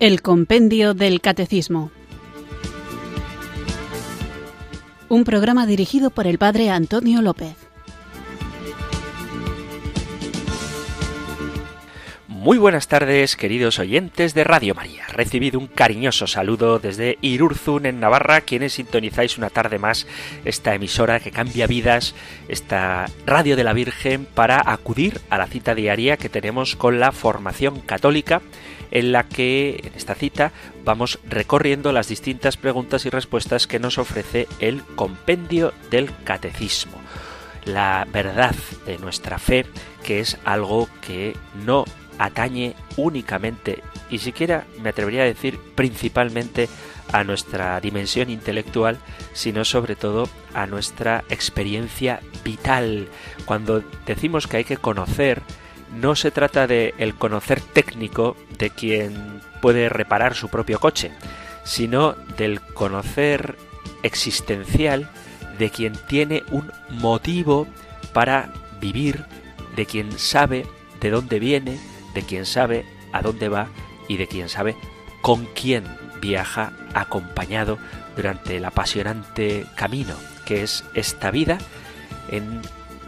El Compendio del Catecismo. Un programa dirigido por el Padre Antonio López. Muy buenas tardes, queridos oyentes de Radio María. Recibido un cariñoso saludo desde Irurzun, en Navarra, quienes sintonizáis una tarde más esta emisora que cambia vidas, esta Radio de la Virgen, para acudir a la cita diaria que tenemos con la formación católica en la que en esta cita vamos recorriendo las distintas preguntas y respuestas que nos ofrece el compendio del catecismo. La verdad de nuestra fe, que es algo que no atañe únicamente y siquiera me atrevería a decir principalmente a nuestra dimensión intelectual, sino sobre todo a nuestra experiencia vital. Cuando decimos que hay que conocer, no se trata de el conocer técnico de quien puede reparar su propio coche, sino del conocer existencial de quien tiene un motivo para vivir, de quien sabe de dónde viene, de quien sabe a dónde va y de quien sabe con quién viaja acompañado durante el apasionante camino que es esta vida en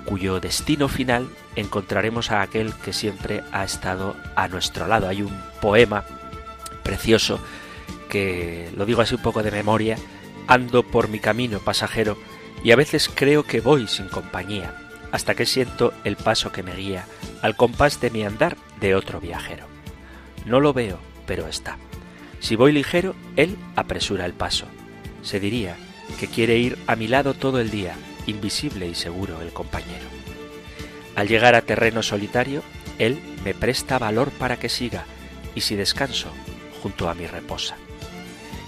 cuyo destino final encontraremos a aquel que siempre ha estado a nuestro lado. Hay un poema precioso que, lo digo así un poco de memoria, ando por mi camino pasajero y a veces creo que voy sin compañía, hasta que siento el paso que me guía al compás de mi andar de otro viajero. No lo veo, pero está. Si voy ligero, él apresura el paso. Se diría que quiere ir a mi lado todo el día, invisible y seguro el compañero. Al llegar a terreno solitario, él me presta valor para que siga, y si descanso, junto a mi reposa.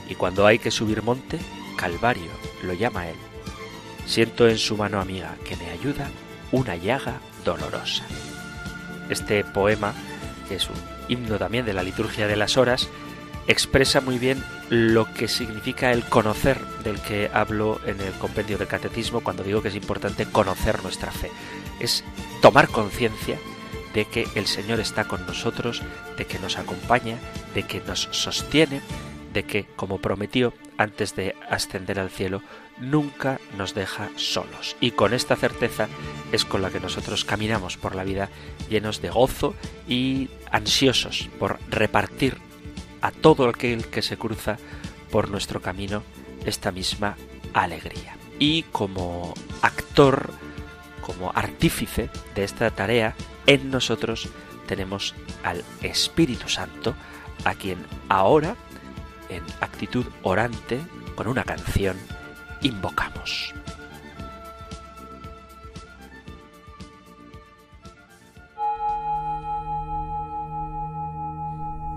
Y cuando hay que subir monte, Calvario lo llama él. Siento en su mano amiga que me ayuda una llaga dolorosa. Este poema, que es un himno también de la liturgia de las horas, expresa muy bien lo que significa el conocer del que hablo en el compendio del catecismo cuando digo que es importante conocer nuestra fe. Es tomar conciencia de que el Señor está con nosotros, de que nos acompaña, de que nos sostiene, de que, como prometió antes de ascender al cielo, nunca nos deja solos. Y con esta certeza es con la que nosotros caminamos por la vida llenos de gozo y ansiosos por repartir a todo aquel que se cruza por nuestro camino esta misma alegría. Y como actor, como artífice de esta tarea, en nosotros tenemos al Espíritu Santo, a quien ahora, en actitud orante, con una canción, invocamos.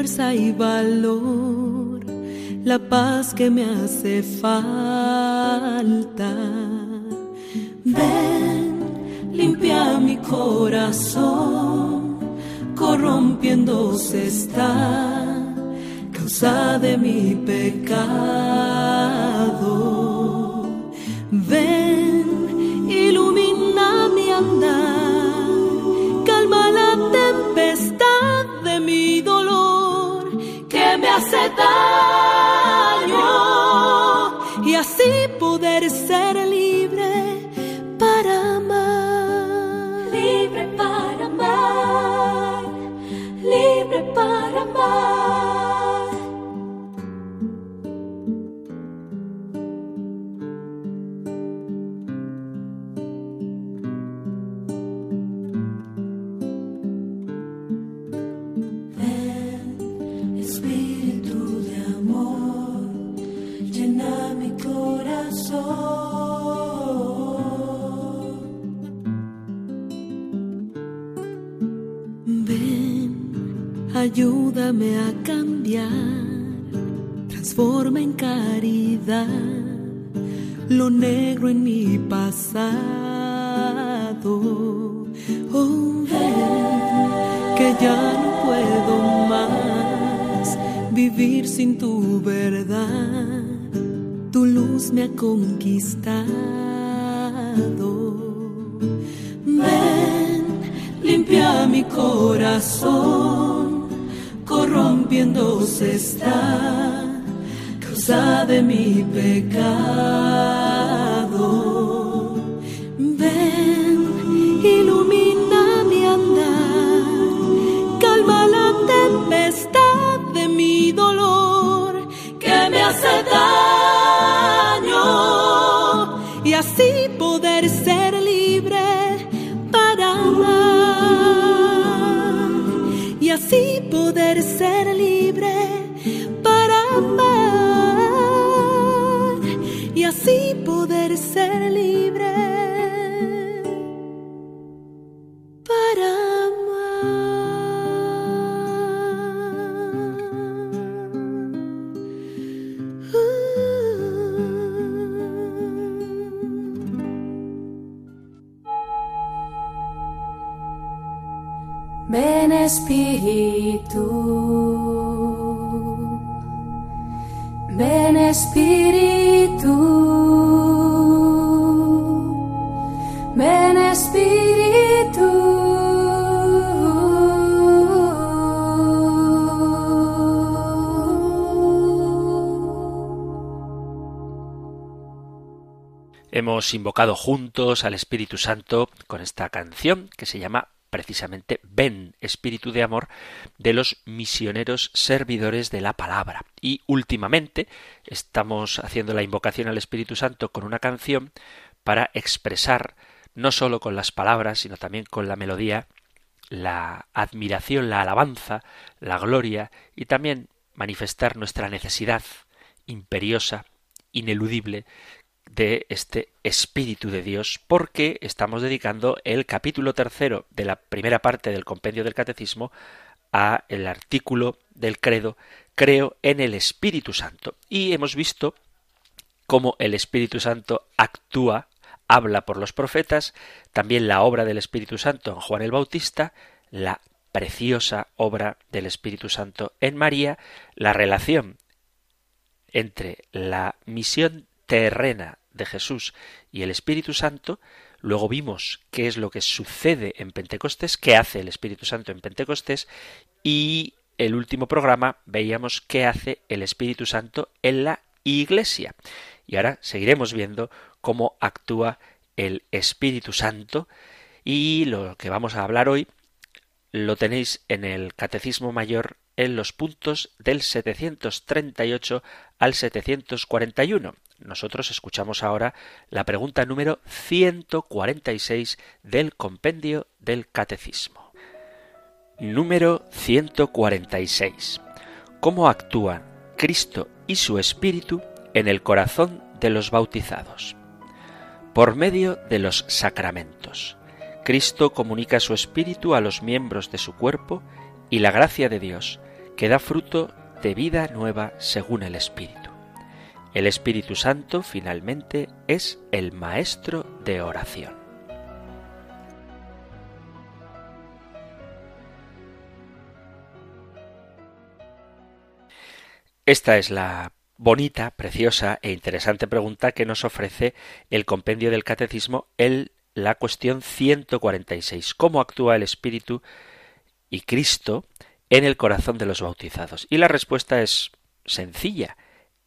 fuerza y valor, la paz que me hace falta. Ven limpia mi corazón, corrompiéndose está, causa de mi pecado. De mi a cambiar, transforma en caridad lo negro en mi pasado. Oh, que ya no puedo más vivir sin tu verdad. Tu luz me ha conquistado. Ven, limpia mi corazón, corrompiéndose está causa de mi pecado. Ven, ilumina mi andar, calma la tempestad de mi dolor que me hace daño así poder ser libre para amar y así poder ser libre Invocado juntos al Espíritu Santo con esta canción que se llama precisamente Ven, Espíritu de Amor, de los misioneros servidores de la palabra. Y últimamente estamos haciendo la invocación al Espíritu Santo con una canción para expresar, no sólo con las palabras, sino también con la melodía, la admiración, la alabanza, la gloria y también manifestar nuestra necesidad imperiosa, ineludible, de este Espíritu de Dios, porque estamos dedicando el capítulo tercero de la primera parte del compendio del Catecismo a el artículo del credo Creo en el Espíritu Santo. Y hemos visto cómo el Espíritu Santo actúa, habla por los profetas, también la obra del Espíritu Santo en Juan el Bautista, la preciosa obra del Espíritu Santo en María, la relación entre la misión terrena de Jesús y el Espíritu Santo, luego vimos qué es lo que sucede en Pentecostés, qué hace el Espíritu Santo en Pentecostés, y el último programa veíamos qué hace el Espíritu Santo en la Iglesia. Y ahora seguiremos viendo cómo actúa el Espíritu Santo y lo que vamos a hablar hoy lo tenéis en el Catecismo Mayor en los puntos del 738 al 741. Nosotros escuchamos ahora la pregunta número 146 del compendio del Catecismo. Número 146. ¿Cómo actúan Cristo y su Espíritu en el corazón de los bautizados? Por medio de los sacramentos. Cristo comunica su Espíritu a los miembros de su cuerpo y la gracia de Dios, que da fruto de vida nueva según el Espíritu. El Espíritu Santo finalmente es el maestro de oración. Esta es la bonita, preciosa e interesante pregunta que nos ofrece el compendio del Catecismo en la cuestión 146. ¿Cómo actúa el Espíritu y Cristo en el corazón de los bautizados? Y la respuesta es sencilla.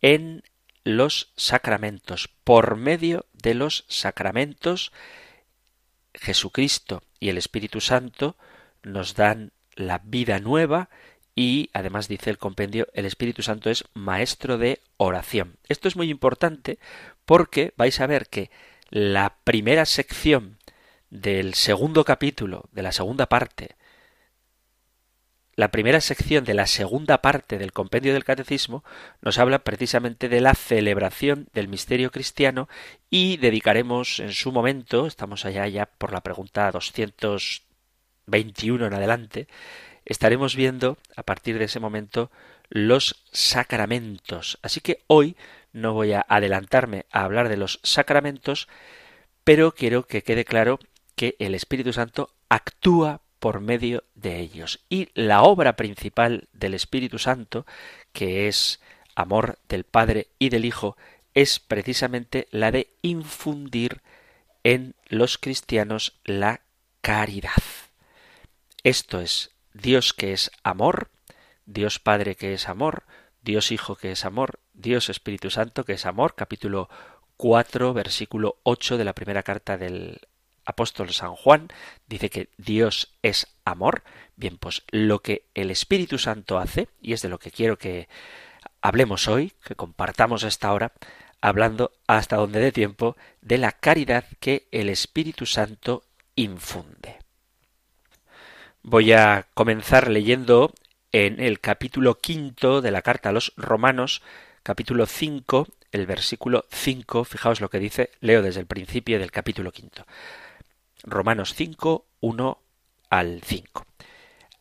En los sacramentos. Por medio de los sacramentos, Jesucristo y el Espíritu Santo nos dan la vida nueva y además dice el compendio, el Espíritu Santo es maestro de oración. Esto es muy importante porque vais a ver que la primera sección del segundo capítulo, de la segunda parte la primera sección de la segunda parte del compendio del catecismo nos habla precisamente de la celebración del misterio cristiano y dedicaremos en su momento, estamos allá ya por la pregunta 221 en adelante, estaremos viendo a partir de ese momento los sacramentos. Así que hoy no voy a adelantarme a hablar de los sacramentos, pero quiero que quede claro que el Espíritu Santo actúa por medio de ellos. Y la obra principal del Espíritu Santo, que es amor del Padre y del Hijo, es precisamente la de infundir en los cristianos la caridad. Esto es Dios que es amor, Dios Padre que es amor, Dios Hijo que es amor, Dios Espíritu Santo que es amor, capítulo 4, versículo 8 de la primera carta del apóstol San Juan, dice que Dios es amor. Bien, pues lo que el Espíritu Santo hace, y es de lo que quiero que hablemos hoy, que compartamos esta hora, hablando hasta donde dé tiempo de la caridad que el Espíritu Santo infunde. Voy a comenzar leyendo en el capítulo quinto de la carta a los Romanos, capítulo 5, el versículo 5, fijaos lo que dice, leo desde el principio del capítulo quinto. Romanos 5, 1 al 5.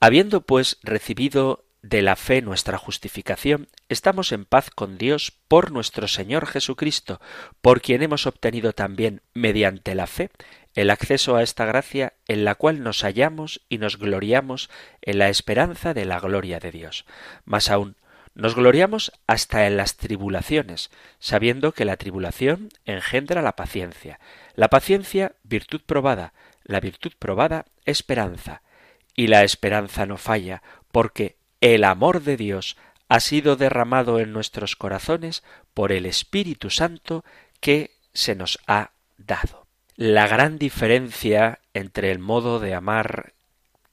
Habiendo pues recibido de la fe nuestra justificación, estamos en paz con Dios por nuestro Señor Jesucristo, por quien hemos obtenido también, mediante la fe, el acceso a esta gracia en la cual nos hallamos y nos gloriamos en la esperanza de la gloria de Dios. Más aún, nos gloriamos hasta en las tribulaciones, sabiendo que la tribulación engendra la paciencia, la paciencia virtud probada, la virtud probada esperanza, y la esperanza no falla, porque el amor de Dios ha sido derramado en nuestros corazones por el Espíritu Santo que se nos ha dado. La gran diferencia entre el modo de amar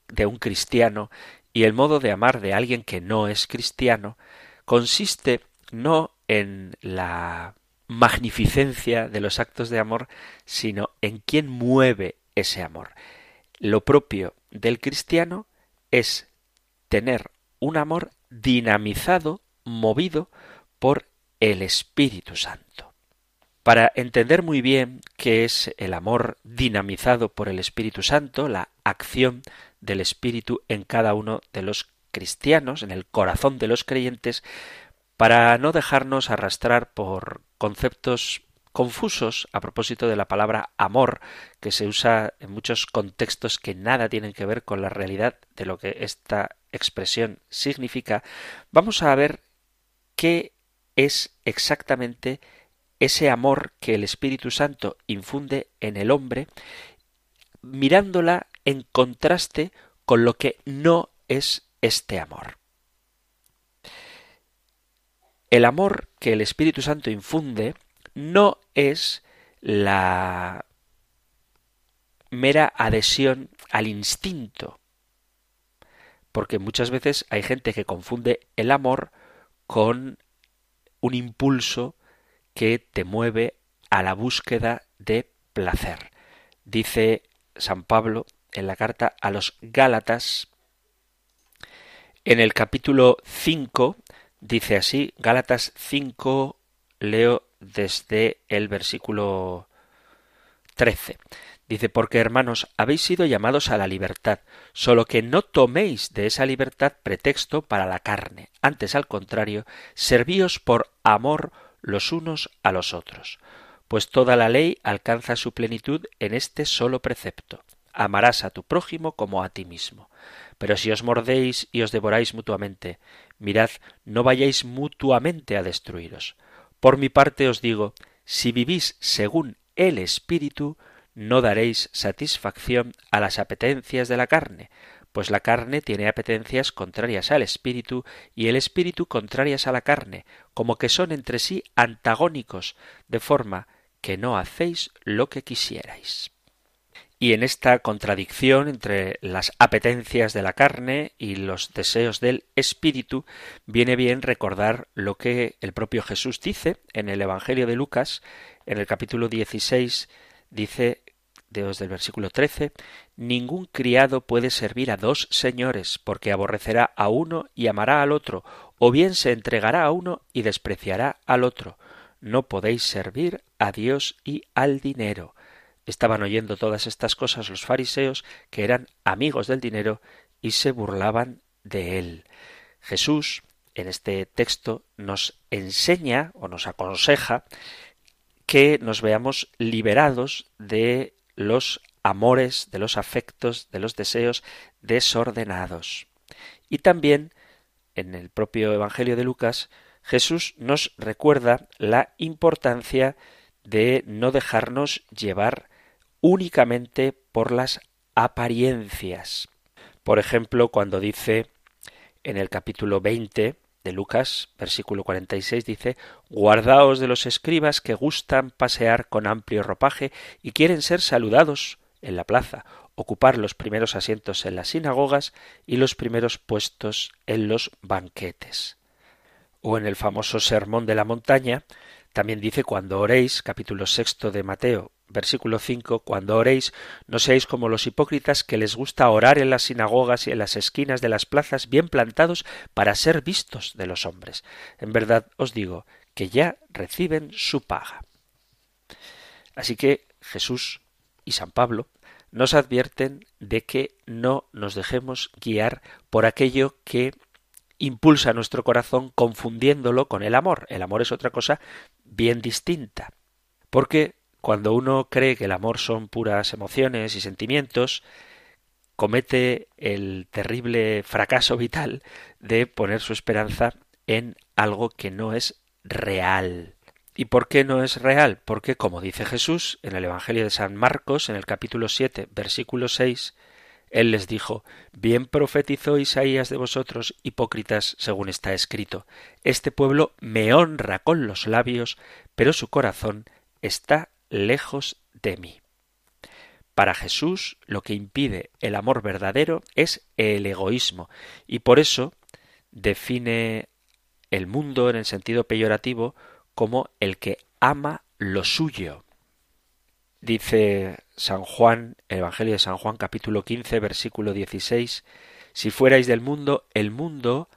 de un cristiano y el modo de amar de alguien que no es cristiano consiste no en la magnificencia de los actos de amor, sino en quién mueve ese amor. Lo propio del cristiano es tener un amor dinamizado, movido por el Espíritu Santo. Para entender muy bien qué es el amor dinamizado por el Espíritu Santo, la acción del Espíritu en cada uno de los cristianos, en el corazón de los creyentes, para no dejarnos arrastrar por conceptos confusos a propósito de la palabra amor, que se usa en muchos contextos que nada tienen que ver con la realidad de lo que esta expresión significa, vamos a ver qué es exactamente ese amor que el Espíritu Santo infunde en el hombre, mirándola en contraste con lo que no es este amor. El amor que el Espíritu Santo infunde no es la mera adhesión al instinto, porque muchas veces hay gente que confunde el amor con un impulso que te mueve a la búsqueda de placer. Dice San Pablo en la carta a los Gálatas, en el capítulo 5, dice así, Gálatas 5, leo desde el versículo 13. Dice, porque hermanos, habéis sido llamados a la libertad, solo que no toméis de esa libertad pretexto para la carne. Antes, al contrario, servíos por amor los unos a los otros. Pues toda la ley alcanza su plenitud en este solo precepto. Amarás a tu prójimo como a ti mismo. Pero si os mordéis y os devoráis mutuamente, mirad, no vayáis mutuamente a destruiros. Por mi parte os digo, si vivís según el Espíritu, no daréis satisfacción a las apetencias de la carne, pues la carne tiene apetencias contrarias al espíritu y el espíritu contrarias a la carne, como que son entre sí antagónicos, de forma que no hacéis lo que quisierais. Y en esta contradicción entre las apetencias de la carne y los deseos del espíritu, viene bien recordar lo que el propio Jesús dice en el Evangelio de Lucas, en el capítulo 16, dice desde el versículo 13, ningún criado puede servir a dos señores, porque aborrecerá a uno y amará al otro, o bien se entregará a uno y despreciará al otro. No podéis servir a Dios y al dinero. Estaban oyendo todas estas cosas los fariseos, que eran amigos del dinero, y se burlaban de él. Jesús, en este texto, nos enseña o nos aconseja que nos veamos liberados de los amores, de los afectos, de los deseos desordenados. Y también, en el propio Evangelio de Lucas, Jesús nos recuerda la importancia de no dejarnos llevar únicamente por las apariencias. Por ejemplo, cuando dice en el capítulo 20 de Lucas, versículo 46, dice, Guardaos de los escribas que gustan pasear con amplio ropaje y quieren ser saludados en la plaza, ocupar los primeros asientos en las sinagogas y los primeros puestos en los banquetes. O en el famoso Sermón de la Montaña, también dice cuando oréis, capítulo sexto de Mateo, versículo 5, cuando oréis, no seáis como los hipócritas que les gusta orar en las sinagogas y en las esquinas de las plazas bien plantados para ser vistos de los hombres. En verdad os digo que ya reciben su paga. Así que Jesús y San Pablo nos advierten de que no nos dejemos guiar por aquello que impulsa nuestro corazón confundiéndolo con el amor. El amor es otra cosa bien distinta. Porque cuando uno cree que el amor son puras emociones y sentimientos, comete el terrible fracaso vital de poner su esperanza en algo que no es real. ¿Y por qué no es real? Porque, como dice Jesús en el Evangelio de San Marcos, en el capítulo 7, versículo 6, él les dijo, Bien profetizó Isaías de vosotros, hipócritas, según está escrito. Este pueblo me honra con los labios, pero su corazón está lejos de mí. Para Jesús lo que impide el amor verdadero es el egoísmo, y por eso define el mundo en el sentido peyorativo como el que ama lo suyo. Dice San Juan, el Evangelio de San Juan capítulo 15 versículo 16, si fuerais del mundo, el mundo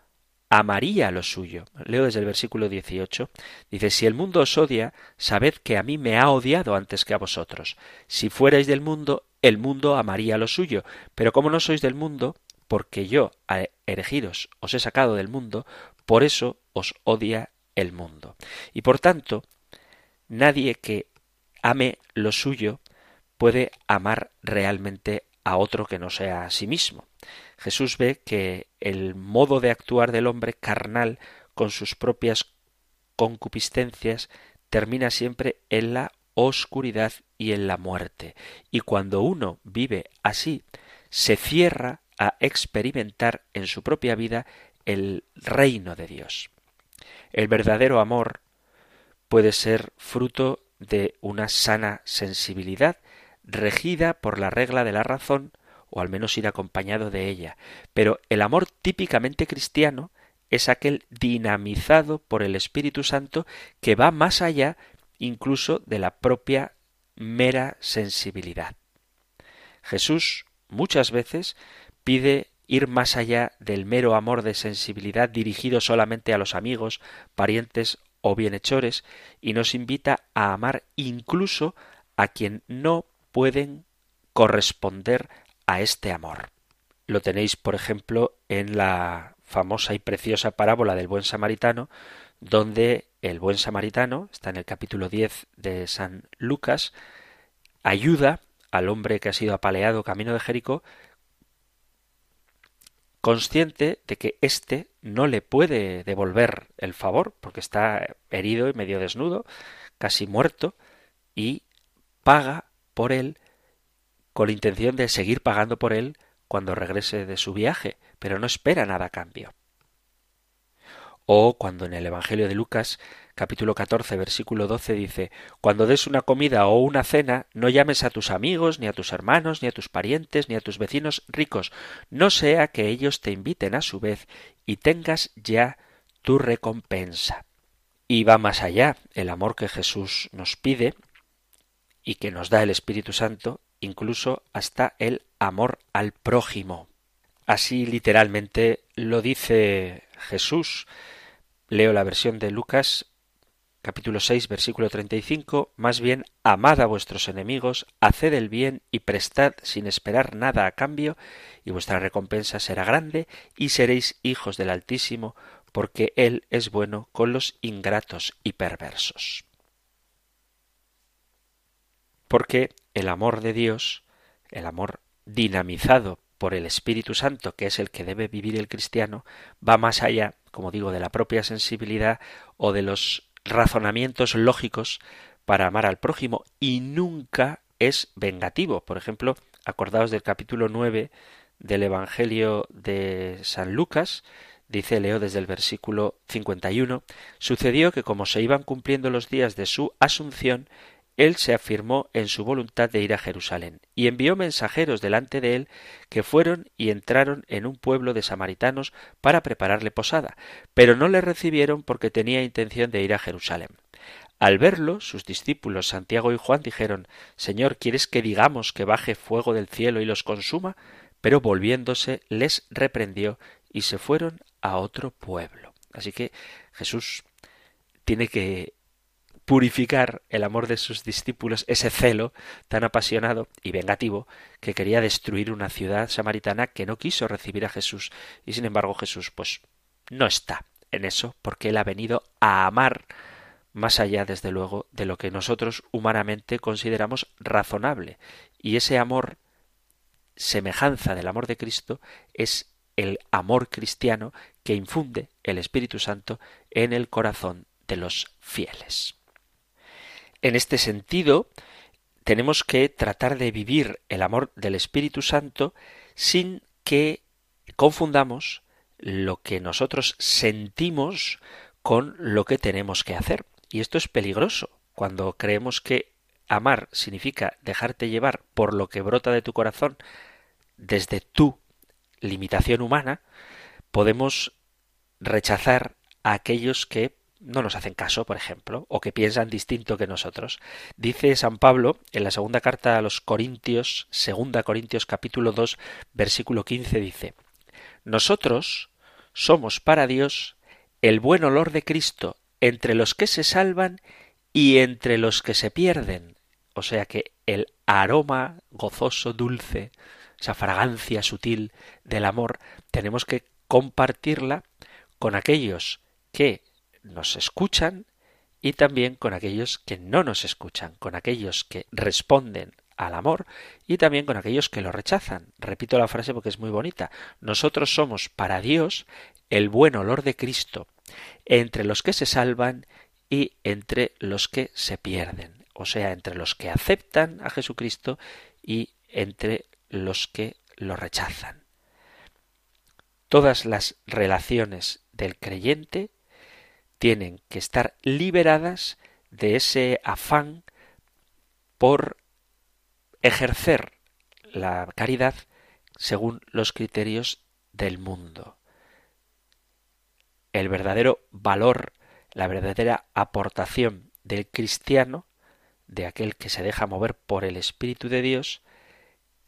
amaría lo suyo. Leo desde el versículo 18. Dice, si el mundo os odia, sabed que a mí me ha odiado antes que a vosotros. Si fuerais del mundo, el mundo amaría lo suyo. Pero como no sois del mundo, porque yo, a elegiros, os he sacado del mundo, por eso os odia el mundo. Y por tanto, nadie que ame lo suyo, puede amar realmente a otro que no sea a sí mismo. Jesús ve que el modo de actuar del hombre carnal con sus propias concupiscencias termina siempre en la oscuridad y en la muerte. Y cuando uno vive así, se cierra a experimentar en su propia vida el reino de Dios. El verdadero amor puede ser fruto de una sana sensibilidad regida por la regla de la razón o al menos ir acompañado de ella. Pero el amor típicamente cristiano es aquel dinamizado por el Espíritu Santo que va más allá incluso de la propia mera sensibilidad. Jesús muchas veces pide ir más allá del mero amor de sensibilidad dirigido solamente a los amigos, parientes o bienhechores y nos invita a amar incluso a quien no pueden corresponder a este amor. Lo tenéis, por ejemplo, en la famosa y preciosa parábola del buen samaritano, donde el buen samaritano, está en el capítulo 10 de San Lucas, ayuda al hombre que ha sido apaleado camino de Jericó consciente de que éste no le puede devolver el favor, porque está herido y medio desnudo, casi muerto, y paga por él con la intención de seguir pagando por él cuando regrese de su viaje, pero no espera nada a cambio. O cuando en el Evangelio de Lucas capítulo 14 versículo 12 dice, Cuando des una comida o una cena, no llames a tus amigos, ni a tus hermanos, ni a tus parientes, ni a tus vecinos ricos, no sea que ellos te inviten a su vez y tengas ya tu recompensa. Y va más allá, el amor que Jesús nos pide y que nos da el Espíritu Santo, incluso hasta el amor al prójimo. Así literalmente lo dice Jesús. Leo la versión de Lucas capítulo 6, versículo 35, más bien amad a vuestros enemigos, haced el bien y prestad sin esperar nada a cambio, y vuestra recompensa será grande, y seréis hijos del Altísimo, porque Él es bueno con los ingratos y perversos. Porque el amor de Dios, el amor dinamizado por el Espíritu Santo, que es el que debe vivir el cristiano, va más allá, como digo, de la propia sensibilidad o de los razonamientos lógicos para amar al prójimo y nunca es vengativo. Por ejemplo, acordaos del capítulo 9 del Evangelio de San Lucas, dice Leo desde el versículo 51, sucedió que como se iban cumpliendo los días de su asunción, él se afirmó en su voluntad de ir a Jerusalén, y envió mensajeros delante de él, que fueron y entraron en un pueblo de samaritanos para prepararle posada, pero no le recibieron porque tenía intención de ir a Jerusalén. Al verlo, sus discípulos Santiago y Juan dijeron Señor, ¿quieres que digamos que baje fuego del cielo y los consuma? Pero volviéndose les reprendió y se fueron a otro pueblo. Así que Jesús tiene que purificar el amor de sus discípulos, ese celo tan apasionado y vengativo que quería destruir una ciudad samaritana que no quiso recibir a Jesús. Y sin embargo Jesús pues no está en eso porque él ha venido a amar más allá, desde luego, de lo que nosotros humanamente consideramos razonable. Y ese amor, semejanza del amor de Cristo, es el amor cristiano que infunde el Espíritu Santo en el corazón de los fieles. En este sentido, tenemos que tratar de vivir el amor del Espíritu Santo sin que confundamos lo que nosotros sentimos con lo que tenemos que hacer. Y esto es peligroso cuando creemos que amar significa dejarte llevar por lo que brota de tu corazón desde tu limitación humana, podemos rechazar a aquellos que no nos hacen caso, por ejemplo, o que piensan distinto que nosotros. Dice San Pablo en la segunda carta a los Corintios, segunda Corintios capítulo 2, versículo 15 dice: Nosotros somos para Dios el buen olor de Cristo entre los que se salvan y entre los que se pierden. O sea que el aroma gozoso, dulce, esa fragancia sutil del amor, tenemos que compartirla con aquellos que nos escuchan y también con aquellos que no nos escuchan, con aquellos que responden al amor y también con aquellos que lo rechazan. Repito la frase porque es muy bonita. Nosotros somos para Dios el buen olor de Cristo entre los que se salvan y entre los que se pierden, o sea, entre los que aceptan a Jesucristo y entre los que lo rechazan. Todas las relaciones del creyente tienen que estar liberadas de ese afán por ejercer la caridad según los criterios del mundo. El verdadero valor, la verdadera aportación del cristiano, de aquel que se deja mover por el Espíritu de Dios,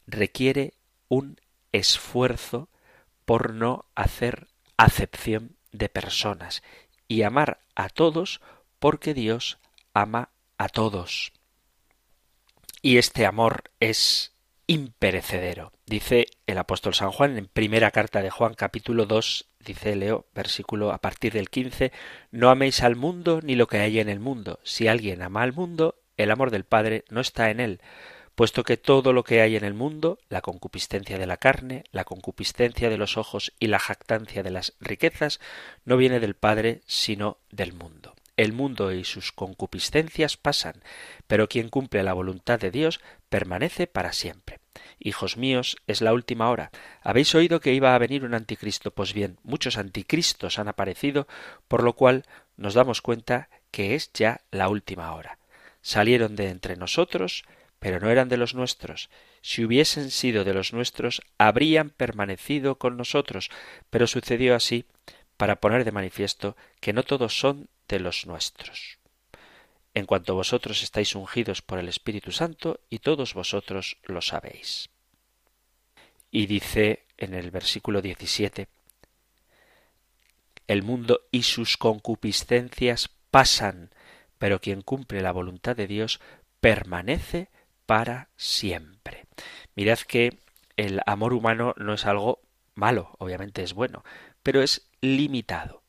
requiere un esfuerzo por no hacer acepción de personas y amar a todos porque Dios ama a todos. Y este amor es imperecedero. Dice el apóstol San Juan en primera carta de Juan capítulo 2, dice Leo, versículo a partir del 15, no améis al mundo ni lo que hay en el mundo. Si alguien ama al mundo, el amor del Padre no está en él, puesto que todo lo que hay en el mundo, la concupiscencia de la carne, la concupiscencia de los ojos y la jactancia de las riquezas, no viene del Padre, sino del mundo. El mundo y sus concupiscencias pasan, pero quien cumple la voluntad de Dios permanece para siempre. Hijos míos, es la última hora. Habéis oído que iba a venir un anticristo. Pues bien, muchos anticristos han aparecido, por lo cual nos damos cuenta que es ya la última hora. Salieron de entre nosotros, pero no eran de los nuestros. Si hubiesen sido de los nuestros, habrían permanecido con nosotros, pero sucedió así para poner de manifiesto que no todos son de los nuestros. En cuanto vosotros estáis ungidos por el Espíritu Santo, y todos vosotros lo sabéis. Y dice en el versículo 17, el mundo y sus concupiscencias pasan, pero quien cumple la voluntad de Dios permanece para siempre. Mirad que el amor humano no es algo malo, obviamente es bueno, pero es limitado.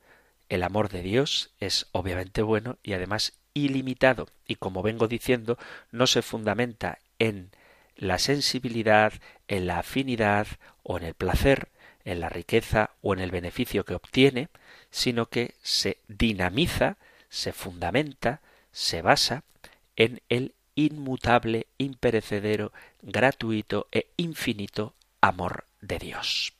El amor de Dios es obviamente bueno y además ilimitado, y como vengo diciendo, no se fundamenta en la sensibilidad, en la afinidad o en el placer, en la riqueza o en el beneficio que obtiene, sino que se dinamiza, se fundamenta, se basa en el inmutable, imperecedero, gratuito e infinito amor de Dios.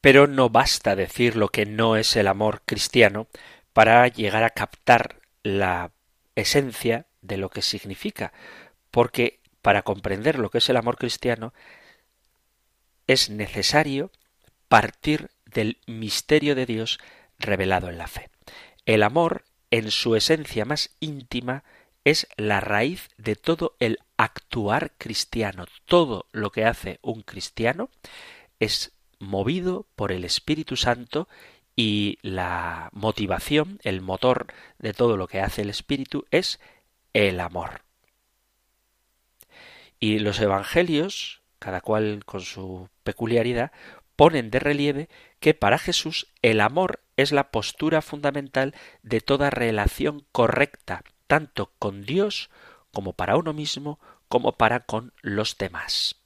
Pero no basta decir lo que no es el amor cristiano para llegar a captar la esencia de lo que significa, porque para comprender lo que es el amor cristiano es necesario partir del misterio de Dios revelado en la fe. El amor, en su esencia más íntima, es la raíz de todo el actuar cristiano. Todo lo que hace un cristiano es movido por el Espíritu Santo y la motivación, el motor de todo lo que hace el Espíritu es el amor. Y los evangelios, cada cual con su peculiaridad, ponen de relieve que para Jesús el amor es la postura fundamental de toda relación correcta, tanto con Dios como para uno mismo, como para con los demás.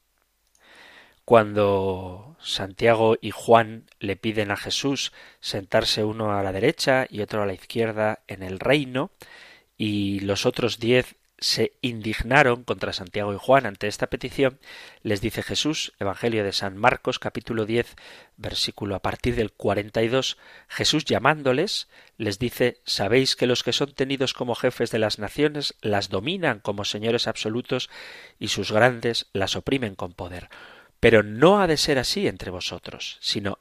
Cuando Santiago y Juan le piden a Jesús sentarse uno a la derecha y otro a la izquierda en el reino, y los otros diez se indignaron contra Santiago y Juan ante esta petición, les dice Jesús, Evangelio de San Marcos, capítulo 10, versículo a partir del 42, Jesús llamándoles, les dice, Sabéis que los que son tenidos como jefes de las naciones las dominan como señores absolutos y sus grandes las oprimen con poder. Pero no ha de ser así entre vosotros, sino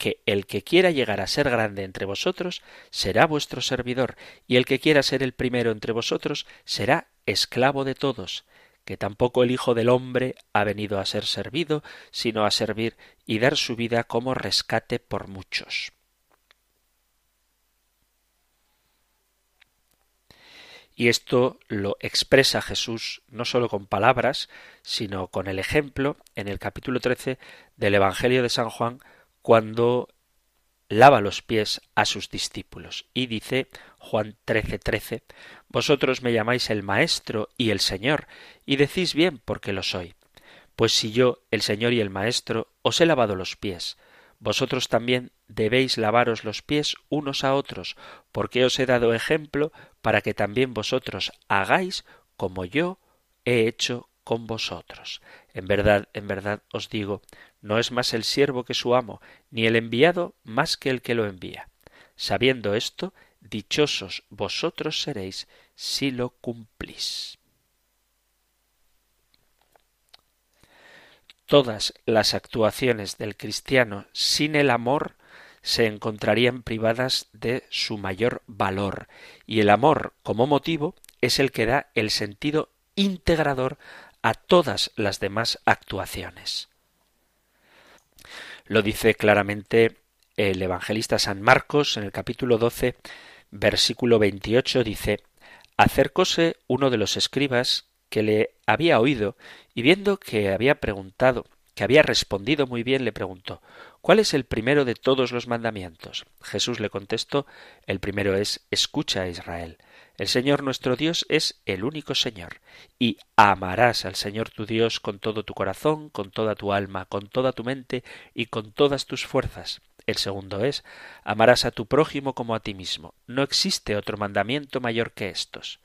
que el que quiera llegar a ser grande entre vosotros será vuestro servidor, y el que quiera ser el primero entre vosotros será esclavo de todos, que tampoco el Hijo del hombre ha venido a ser servido, sino a servir y dar su vida como rescate por muchos. Y esto lo expresa Jesús no sólo con palabras, sino con el ejemplo en el capítulo 13 del Evangelio de San Juan, cuando lava los pies a sus discípulos. Y dice Juan 13:13, 13, Vosotros me llamáis el Maestro y el Señor, y decís bien porque lo soy. Pues si yo, el Señor y el Maestro, os he lavado los pies, vosotros también debéis lavaros los pies unos a otros, porque os he dado ejemplo para que también vosotros hagáis como yo he hecho con vosotros. En verdad, en verdad os digo, no es más el siervo que su amo, ni el enviado más que el que lo envía. Sabiendo esto, dichosos vosotros seréis si lo cumplís. Todas las actuaciones del cristiano sin el amor se encontrarían privadas de su mayor valor, y el amor como motivo es el que da el sentido integrador a todas las demás actuaciones. Lo dice claramente el evangelista San Marcos en el capítulo 12, versículo 28, dice, Acercóse uno de los escribas que le había oído y viendo que había preguntado, que había respondido muy bien, le preguntó, ¿Cuál es el primero de todos los mandamientos? Jesús le contestó, el primero es, escucha a Israel. El Señor nuestro Dios es el único Señor, y amarás al Señor tu Dios con todo tu corazón, con toda tu alma, con toda tu mente y con todas tus fuerzas. El segundo es, amarás a tu prójimo como a ti mismo. No existe otro mandamiento mayor que estos.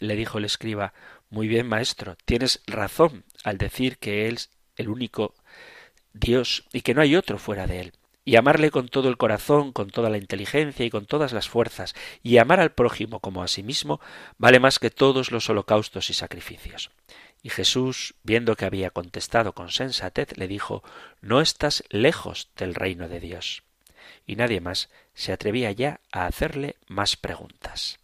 Le dijo el escriba, Muy bien, maestro, tienes razón al decir que Él es el único Dios y que no hay otro fuera de Él y amarle con todo el corazón, con toda la inteligencia y con todas las fuerzas, y amar al prójimo como a sí mismo, vale más que todos los holocaustos y sacrificios. Y Jesús, viendo que había contestado con sensatez, le dijo No estás lejos del reino de Dios. Y nadie más se atrevía ya a hacerle más preguntas.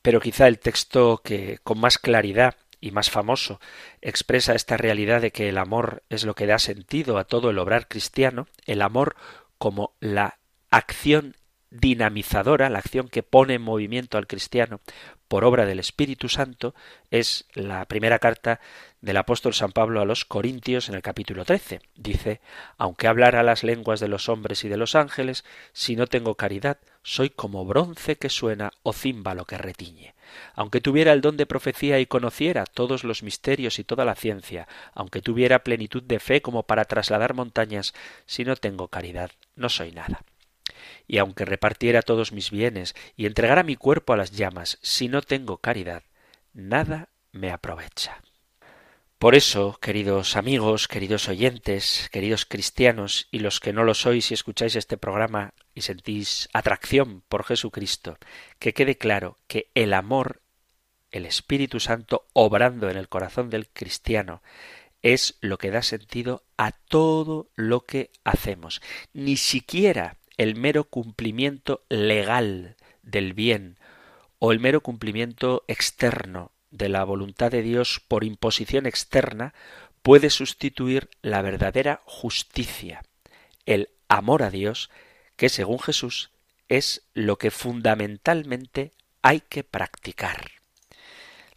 Pero quizá el texto que con más claridad y más famoso, expresa esta realidad de que el amor es lo que da sentido a todo el obrar cristiano, el amor como la acción dinamizadora, la acción que pone en movimiento al cristiano por obra del Espíritu Santo, es la primera carta del apóstol San Pablo a los Corintios en el capítulo 13. Dice, aunque hablara las lenguas de los hombres y de los ángeles, si no tengo caridad, soy como bronce que suena o címbalo que retiñe. Aunque tuviera el don de profecía y conociera todos los misterios y toda la ciencia, aunque tuviera plenitud de fe como para trasladar montañas, si no tengo caridad, no soy nada y aunque repartiera todos mis bienes y entregara mi cuerpo a las llamas, si no tengo caridad, nada me aprovecha. Por eso, queridos amigos, queridos oyentes, queridos cristianos y los que no lo sois y escucháis este programa y sentís atracción por Jesucristo, que quede claro que el amor, el Espíritu Santo obrando en el corazón del cristiano, es lo que da sentido a todo lo que hacemos. Ni siquiera el mero cumplimiento legal del bien o el mero cumplimiento externo de la voluntad de Dios por imposición externa puede sustituir la verdadera justicia, el amor a Dios, que según Jesús es lo que fundamentalmente hay que practicar.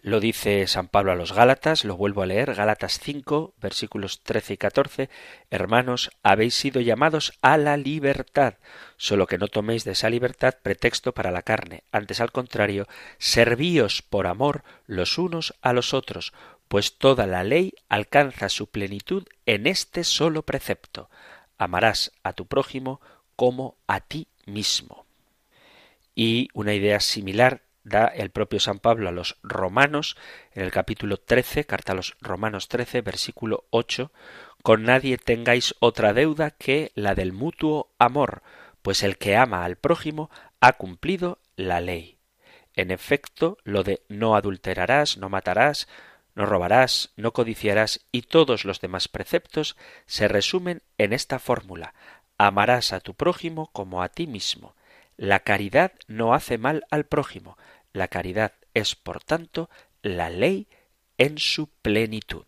Lo dice San Pablo a los Gálatas, lo vuelvo a leer, Gálatas 5, versículos 13 y 14. Hermanos, habéis sido llamados a la libertad, solo que no toméis de esa libertad pretexto para la carne. Antes, al contrario, servíos por amor los unos a los otros, pues toda la ley alcanza su plenitud en este solo precepto. Amarás a tu prójimo como a ti mismo. Y una idea similar da el propio San Pablo a los romanos en el capítulo 13, carta a los romanos 13, versículo 8, con nadie tengáis otra deuda que la del mutuo amor, pues el que ama al prójimo ha cumplido la ley. En efecto, lo de no adulterarás, no matarás, no robarás, no codiciarás y todos los demás preceptos se resumen en esta fórmula amarás a tu prójimo como a ti mismo. La caridad no hace mal al prójimo. La caridad es, por tanto, la ley en su plenitud.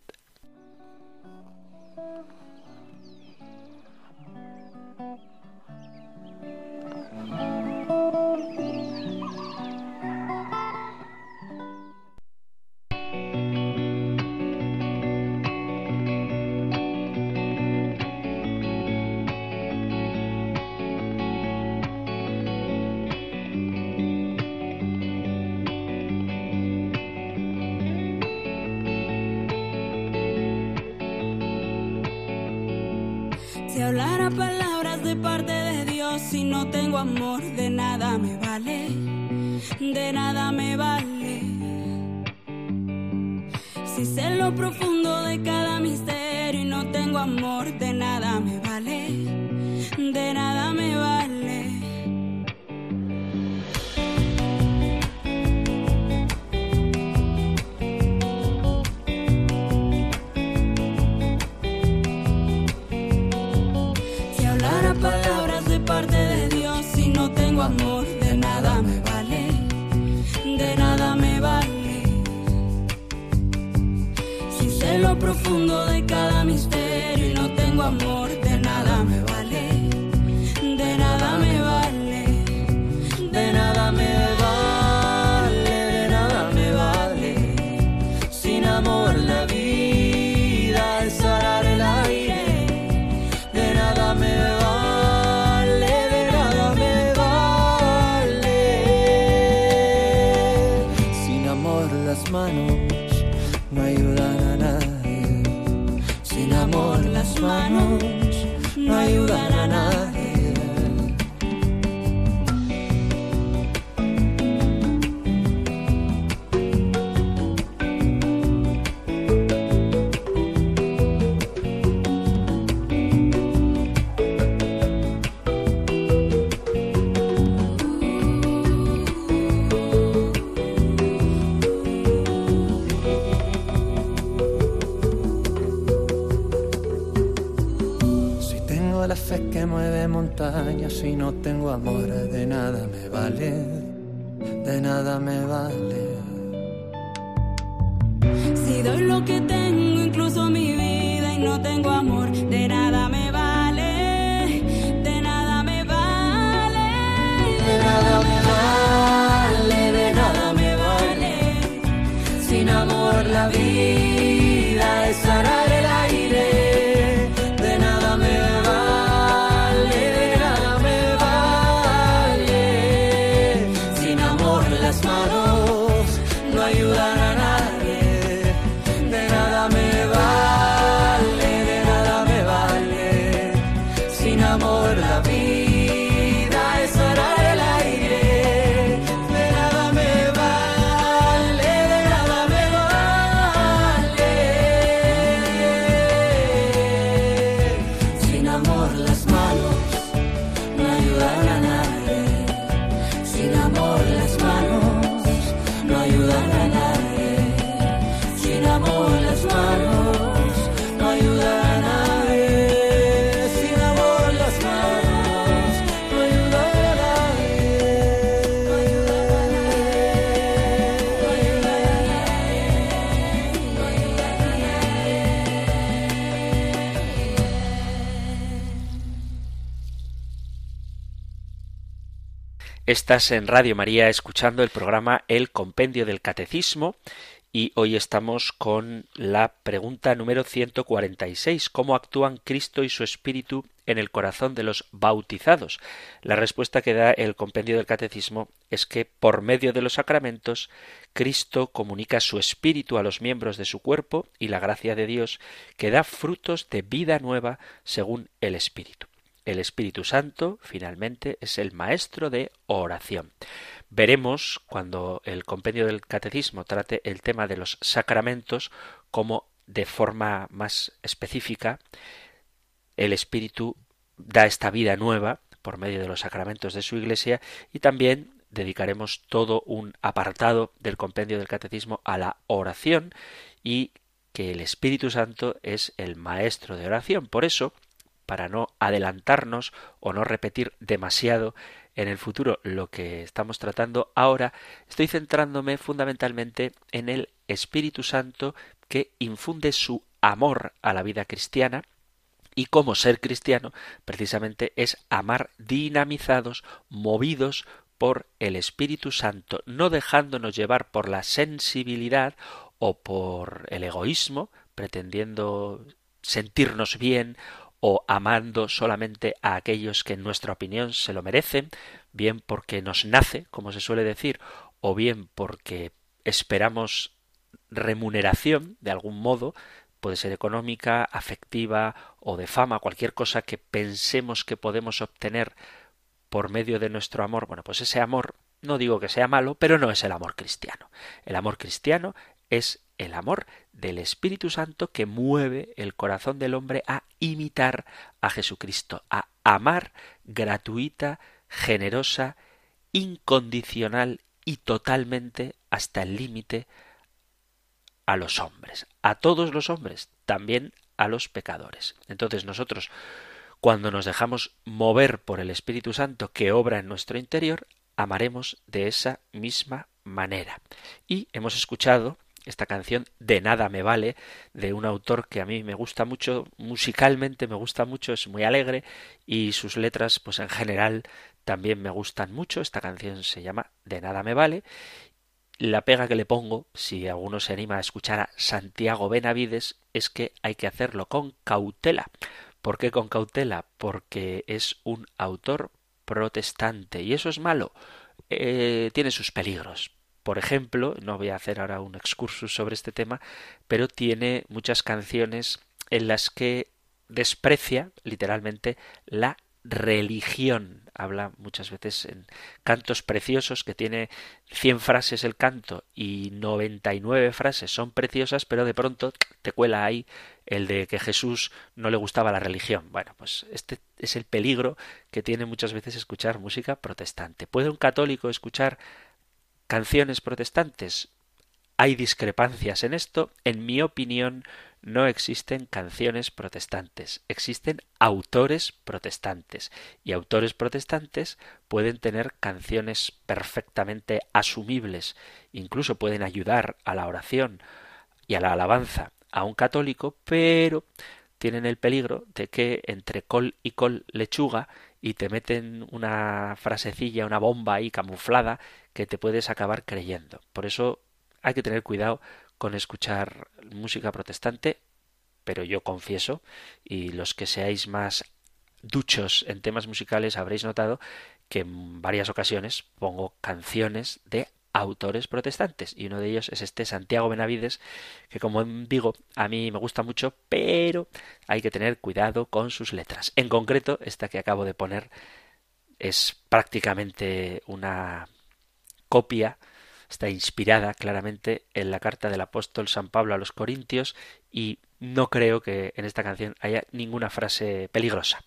Amor, de nada me vale, Estás en Radio María escuchando el programa El Compendio del Catecismo y hoy estamos con la pregunta número 146. ¿Cómo actúan Cristo y su Espíritu en el corazón de los bautizados? La respuesta que da el Compendio del Catecismo es que por medio de los sacramentos Cristo comunica su Espíritu a los miembros de su cuerpo y la gracia de Dios que da frutos de vida nueva según el Espíritu. El Espíritu Santo, finalmente, es el maestro de oración. Veremos, cuando el compendio del Catecismo trate el tema de los sacramentos, cómo de forma más específica el Espíritu da esta vida nueva por medio de los sacramentos de su Iglesia y también dedicaremos todo un apartado del compendio del Catecismo a la oración y que el Espíritu Santo es el maestro de oración. Por eso, para no adelantarnos o no repetir demasiado en el futuro lo que estamos tratando ahora, estoy centrándome fundamentalmente en el Espíritu Santo que infunde su amor a la vida cristiana y cómo ser cristiano precisamente es amar dinamizados, movidos por el Espíritu Santo, no dejándonos llevar por la sensibilidad o por el egoísmo, pretendiendo sentirnos bien o amando solamente a aquellos que en nuestra opinión se lo merecen, bien porque nos nace, como se suele decir, o bien porque esperamos remuneración de algún modo, puede ser económica, afectiva o de fama, cualquier cosa que pensemos que podemos obtener por medio de nuestro amor, bueno, pues ese amor no digo que sea malo, pero no es el amor cristiano. El amor cristiano es el amor del Espíritu Santo que mueve el corazón del hombre a imitar a Jesucristo, a amar gratuita, generosa, incondicional y totalmente hasta el límite a los hombres, a todos los hombres, también a los pecadores. Entonces nosotros, cuando nos dejamos mover por el Espíritu Santo que obra en nuestro interior, amaremos de esa misma manera. Y hemos escuchado esta canción de nada me vale de un autor que a mí me gusta mucho musicalmente me gusta mucho es muy alegre y sus letras pues en general también me gustan mucho. Esta canción se llama de nada me vale. La pega que le pongo si alguno se anima a escuchar a Santiago Benavides es que hay que hacerlo con cautela. ¿por qué con cautela? porque es un autor protestante y eso es malo. Eh, tiene sus peligros por ejemplo, no voy a hacer ahora un excursus sobre este tema, pero tiene muchas canciones en las que desprecia literalmente la religión. Habla muchas veces en cantos preciosos que tiene 100 frases el canto y 99 frases son preciosas, pero de pronto te cuela ahí el de que Jesús no le gustaba la religión. Bueno, pues este es el peligro que tiene muchas veces escuchar música protestante. ¿Puede un católico escuchar canciones protestantes? Hay discrepancias en esto. En mi opinión, no existen canciones protestantes, existen autores protestantes. Y autores protestantes pueden tener canciones perfectamente asumibles, incluso pueden ayudar a la oración y a la alabanza a un católico, pero tienen el peligro de que entre col y col lechuga y te meten una frasecilla, una bomba ahí camuflada que te puedes acabar creyendo. Por eso hay que tener cuidado con escuchar música protestante, pero yo confieso, y los que seáis más duchos en temas musicales habréis notado que en varias ocasiones pongo canciones de autores protestantes y uno de ellos es este Santiago Benavides que como digo a mí me gusta mucho pero hay que tener cuidado con sus letras en concreto esta que acabo de poner es prácticamente una copia está inspirada claramente en la carta del apóstol San Pablo a los Corintios y no creo que en esta canción haya ninguna frase peligrosa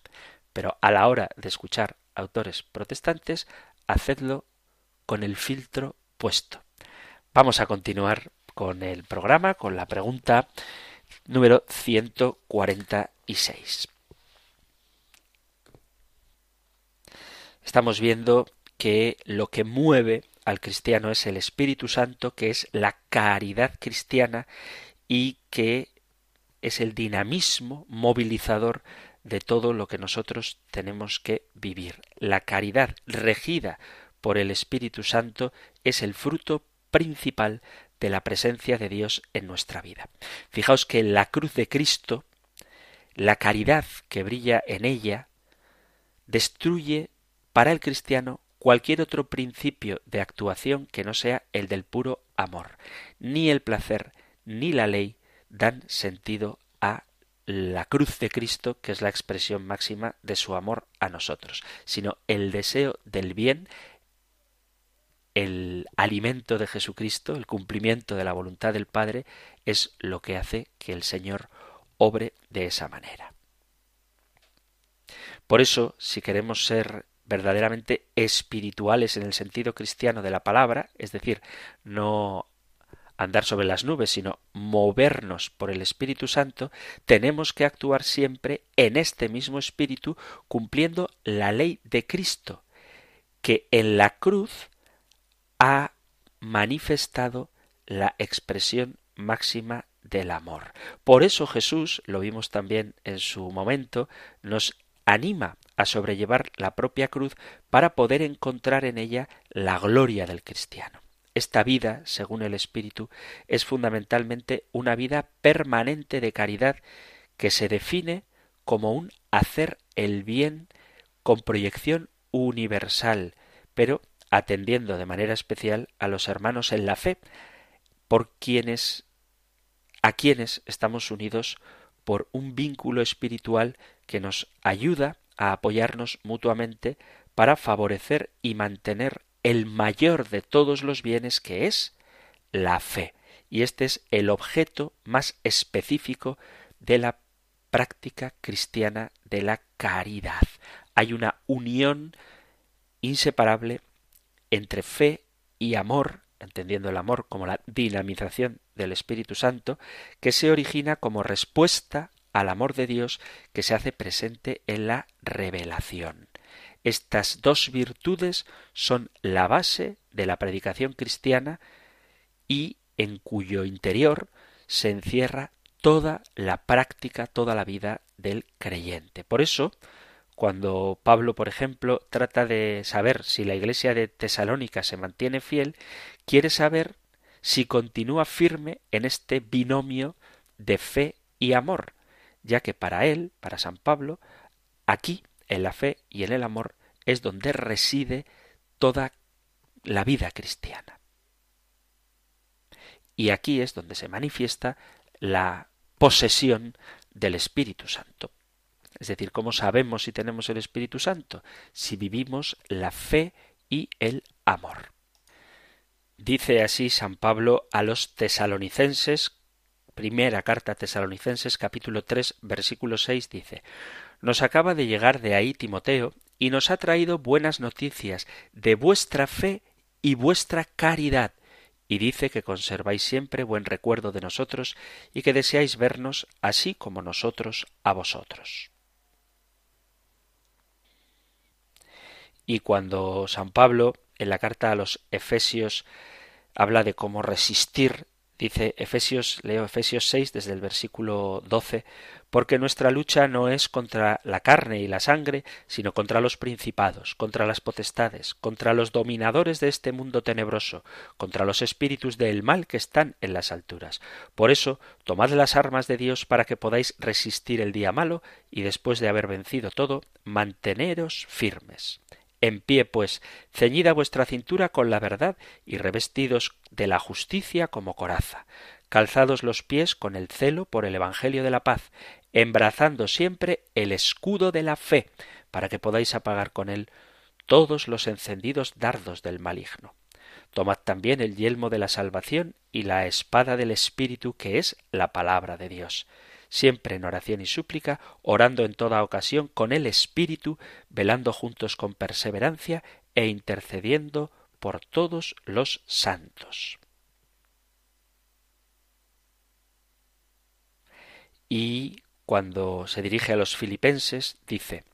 pero a la hora de escuchar autores protestantes hacedlo con el filtro puesto. Vamos a continuar con el programa, con la pregunta número 146. Estamos viendo que lo que mueve al cristiano es el Espíritu Santo, que es la caridad cristiana y que es el dinamismo movilizador de todo lo que nosotros tenemos que vivir. La caridad regida por el Espíritu Santo es el fruto principal de la presencia de Dios en nuestra vida. Fijaos que en la cruz de Cristo, la caridad que brilla en ella destruye para el cristiano cualquier otro principio de actuación que no sea el del puro amor. Ni el placer ni la ley dan sentido a la cruz de Cristo, que es la expresión máxima de su amor a nosotros, sino el deseo del bien, el alimento de Jesucristo, el cumplimiento de la voluntad del Padre, es lo que hace que el Señor obre de esa manera. Por eso, si queremos ser verdaderamente espirituales en el sentido cristiano de la palabra, es decir, no andar sobre las nubes, sino movernos por el Espíritu Santo, tenemos que actuar siempre en este mismo espíritu, cumpliendo la ley de Cristo, que en la cruz ha manifestado la expresión máxima del amor. Por eso Jesús, lo vimos también en su momento, nos anima a sobrellevar la propia cruz para poder encontrar en ella la gloria del cristiano. Esta vida, según el Espíritu, es fundamentalmente una vida permanente de caridad que se define como un hacer el bien con proyección universal, pero atendiendo de manera especial a los hermanos en la fe, por quienes a quienes estamos unidos por un vínculo espiritual que nos ayuda a apoyarnos mutuamente para favorecer y mantener el mayor de todos los bienes que es la fe. Y este es el objeto más específico de la práctica cristiana de la caridad. Hay una unión inseparable entre fe y amor, entendiendo el amor como la dinamización del Espíritu Santo, que se origina como respuesta al amor de Dios que se hace presente en la revelación. Estas dos virtudes son la base de la predicación cristiana y en cuyo interior se encierra toda la práctica, toda la vida del creyente. Por eso, cuando Pablo, por ejemplo, trata de saber si la iglesia de Tesalónica se mantiene fiel, quiere saber si continúa firme en este binomio de fe y amor, ya que para él, para San Pablo, aquí, en la fe y en el amor, es donde reside toda la vida cristiana. Y aquí es donde se manifiesta la posesión del Espíritu Santo. Es decir, ¿cómo sabemos si tenemos el Espíritu Santo? Si vivimos la fe y el amor. Dice así San Pablo a los tesalonicenses, primera carta a tesalonicenses capítulo 3 versículo 6 dice, Nos acaba de llegar de ahí Timoteo y nos ha traído buenas noticias de vuestra fe y vuestra caridad, y dice que conserváis siempre buen recuerdo de nosotros y que deseáis vernos así como nosotros a vosotros. Y cuando San Pablo, en la carta a los Efesios, habla de cómo resistir Dice Efesios, leo Efesios 6 desde el versículo 12, porque nuestra lucha no es contra la carne y la sangre, sino contra los principados, contra las potestades, contra los dominadores de este mundo tenebroso, contra los espíritus del mal que están en las alturas. Por eso, tomad las armas de Dios para que podáis resistir el día malo y después de haber vencido todo, manteneros firmes. En pie, pues, ceñida vuestra cintura con la verdad y revestidos de la justicia como coraza, calzados los pies con el celo por el Evangelio de la paz, embrazando siempre el escudo de la fe, para que podáis apagar con él todos los encendidos dardos del maligno. Tomad también el yelmo de la salvación y la espada del Espíritu, que es la palabra de Dios siempre en oración y súplica, orando en toda ocasión con el Espíritu, velando juntos con perseverancia e intercediendo por todos los santos. Y cuando se dirige a los filipenses, dice,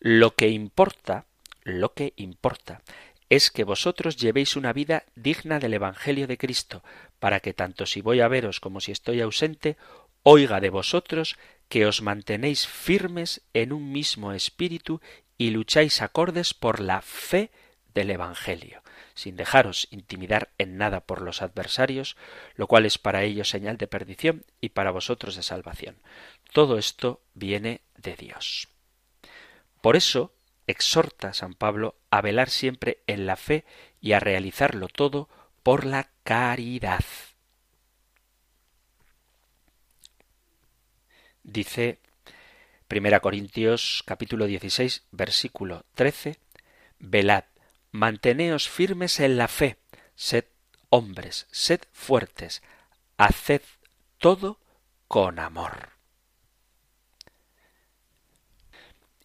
lo que importa, lo que importa, es que vosotros llevéis una vida digna del Evangelio de Cristo, para que tanto si voy a veros como si estoy ausente, oiga de vosotros que os mantenéis firmes en un mismo espíritu y lucháis acordes por la fe del Evangelio, sin dejaros intimidar en nada por los adversarios, lo cual es para ellos señal de perdición y para vosotros de salvación. Todo esto viene de Dios. Por eso exhorta San Pablo a velar siempre en la fe y a realizarlo todo por la caridad. Dice Primera Corintios capítulo 16 versículo 13, Velad, manteneos firmes en la fe, sed hombres, sed fuertes, haced todo con amor.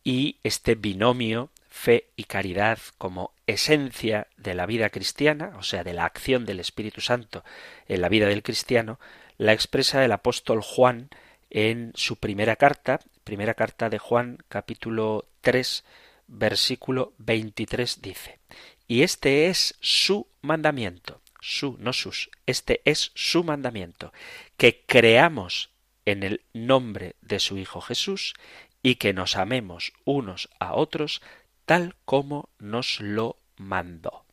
Y este binomio fe y caridad como esencia de la vida cristiana, o sea, de la acción del Espíritu Santo en la vida del cristiano, la expresa el apóstol Juan en su primera carta, primera carta de Juan capítulo 3 versículo 23 dice, y este es su mandamiento, su, no sus, este es su mandamiento, que creamos en el nombre de su Hijo Jesús y que nos amemos unos a otros tal como nos lo mandó.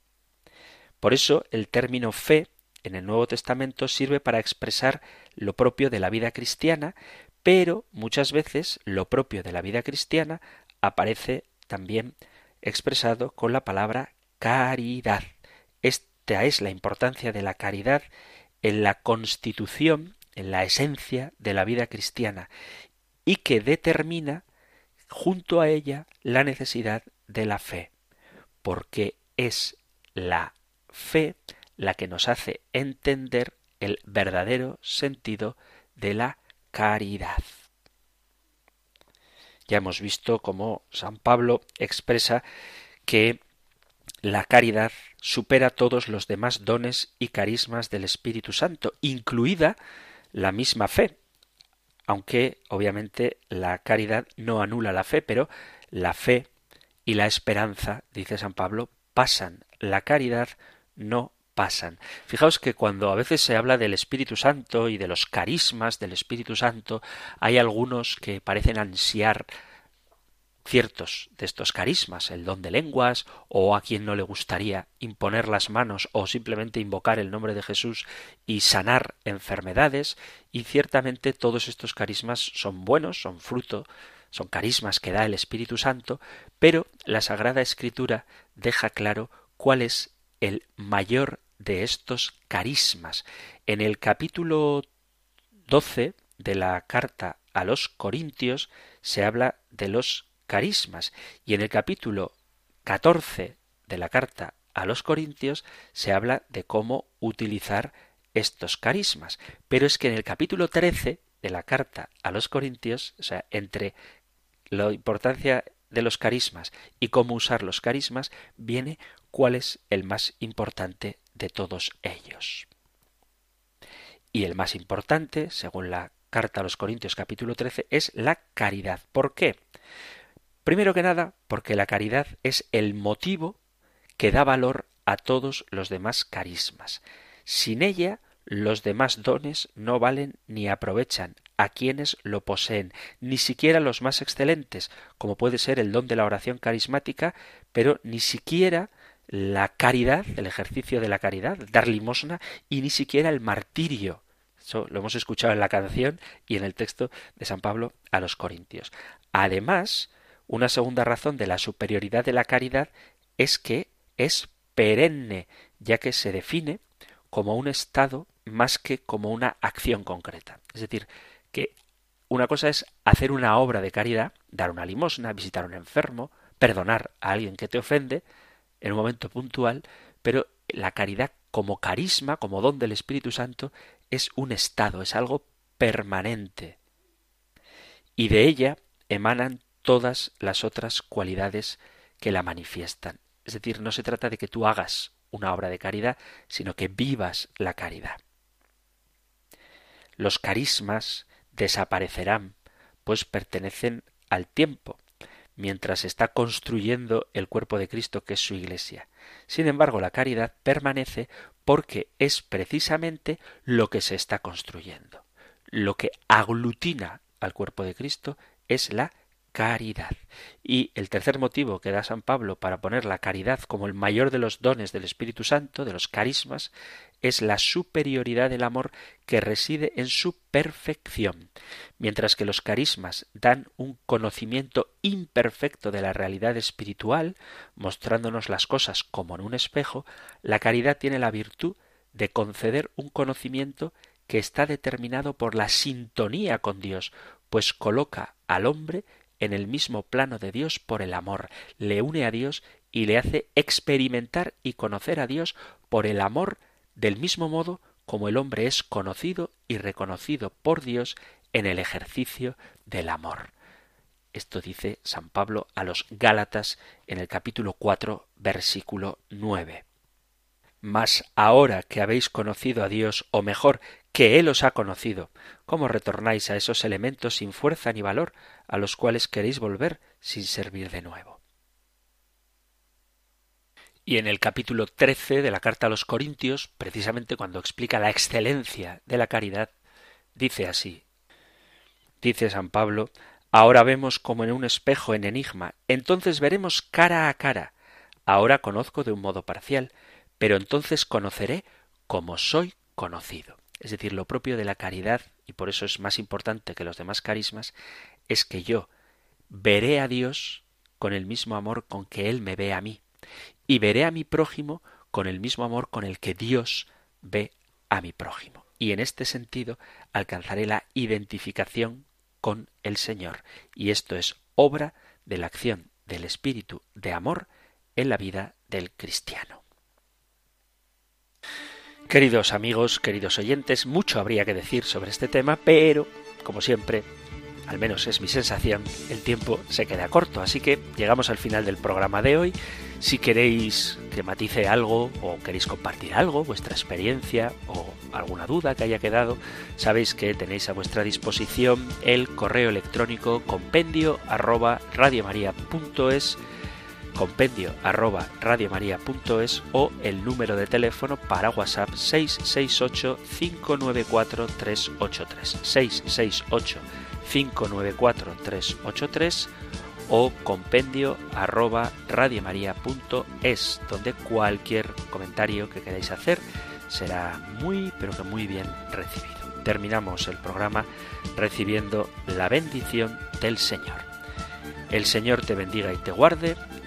Por eso el término fe en el Nuevo Testamento sirve para expresar lo propio de la vida cristiana, pero muchas veces lo propio de la vida cristiana aparece también expresado con la palabra caridad. Esta es la importancia de la caridad en la constitución, en la esencia de la vida cristiana, y que determina junto a ella la necesidad de la fe, porque es la fe la que nos hace entender el verdadero sentido de la caridad. Ya hemos visto cómo San Pablo expresa que la caridad supera todos los demás dones y carismas del Espíritu Santo, incluida la misma fe, aunque obviamente la caridad no anula la fe, pero la fe y la esperanza, dice San Pablo, pasan. La caridad no pasan. Fijaos que cuando a veces se habla del Espíritu Santo y de los carismas del Espíritu Santo, hay algunos que parecen ansiar ciertos de estos carismas, el don de lenguas, o a quien no le gustaría imponer las manos o simplemente invocar el nombre de Jesús y sanar enfermedades, y ciertamente todos estos carismas son buenos, son fruto, son carismas que da el Espíritu Santo, pero la Sagrada Escritura deja claro cuál es el mayor de estos carismas. En el capítulo 12 de la carta a los Corintios se habla de los carismas y en el capítulo 14 de la carta a los Corintios se habla de cómo utilizar estos carismas. Pero es que en el capítulo 13 de la carta a los Corintios, o sea, entre la importancia de los carismas y cómo usar los carismas, viene cuál es el más importante de todos ellos. Y el más importante, según la carta a los Corintios capítulo 13, es la caridad. ¿Por qué? Primero que nada, porque la caridad es el motivo que da valor a todos los demás carismas. Sin ella, los demás dones no valen ni aprovechan a quienes lo poseen, ni siquiera los más excelentes, como puede ser el don de la oración carismática, pero ni siquiera la caridad, el ejercicio de la caridad, dar limosna, y ni siquiera el martirio. Eso lo hemos escuchado en la canción y en el texto de San Pablo a los Corintios. Además, una segunda razón de la superioridad de la caridad es que es perenne, ya que se define como un estado más que como una acción concreta. Es decir, que una cosa es hacer una obra de caridad, dar una limosna, visitar a un enfermo, perdonar a alguien que te ofende en un momento puntual, pero la caridad como carisma, como don del Espíritu Santo, es un estado, es algo permanente. Y de ella emanan todas las otras cualidades que la manifiestan. Es decir, no se trata de que tú hagas una obra de caridad, sino que vivas la caridad. Los carismas desaparecerán, pues pertenecen al tiempo, mientras está construyendo el cuerpo de Cristo que es su Iglesia. Sin embargo, la caridad permanece porque es precisamente lo que se está construyendo. Lo que aglutina al cuerpo de Cristo es la caridad. Y el tercer motivo que da San Pablo para poner la caridad como el mayor de los dones del Espíritu Santo, de los carismas, es la superioridad del amor que reside en su perfección. Mientras que los carismas dan un conocimiento imperfecto de la realidad espiritual, mostrándonos las cosas como en un espejo, la caridad tiene la virtud de conceder un conocimiento que está determinado por la sintonía con Dios, pues coloca al hombre en el mismo plano de Dios por el amor, le une a Dios y le hace experimentar y conocer a Dios por el amor del mismo modo como el hombre es conocido y reconocido por Dios en el ejercicio del amor. Esto dice San Pablo a los Gálatas en el capítulo 4, versículo 9. Mas ahora que habéis conocido a Dios, o mejor, que Él os ha conocido, ¿cómo retornáis a esos elementos sin fuerza ni valor a los cuales queréis volver sin servir de nuevo? Y en el capítulo 13 de la carta a los Corintios, precisamente cuando explica la excelencia de la caridad, dice así. Dice San Pablo, ahora vemos como en un espejo en enigma, entonces veremos cara a cara. Ahora conozco de un modo parcial, pero entonces conoceré como soy conocido. Es decir, lo propio de la caridad, y por eso es más importante que los demás carismas, es que yo veré a Dios con el mismo amor con que Él me ve a mí y veré a mi prójimo con el mismo amor con el que Dios ve a mi prójimo. Y en este sentido alcanzaré la identificación con el Señor. Y esto es obra de la acción del Espíritu de amor en la vida del cristiano. Queridos amigos, queridos oyentes, mucho habría que decir sobre este tema, pero, como siempre, al menos es mi sensación, el tiempo se queda corto. Así que llegamos al final del programa de hoy. Si queréis que matice algo o queréis compartir algo, vuestra experiencia o alguna duda que haya quedado, sabéis que tenéis a vuestra disposición el correo electrónico compendio arroba radiomaria.es compendio arroba radiomaria.es o el número de teléfono para WhatsApp 668 594 383 668 594 383 o compendio arroba radiomaria.es donde cualquier comentario que queráis hacer será muy pero que muy bien recibido. Terminamos el programa recibiendo la bendición del Señor. El Señor te bendiga y te guarde,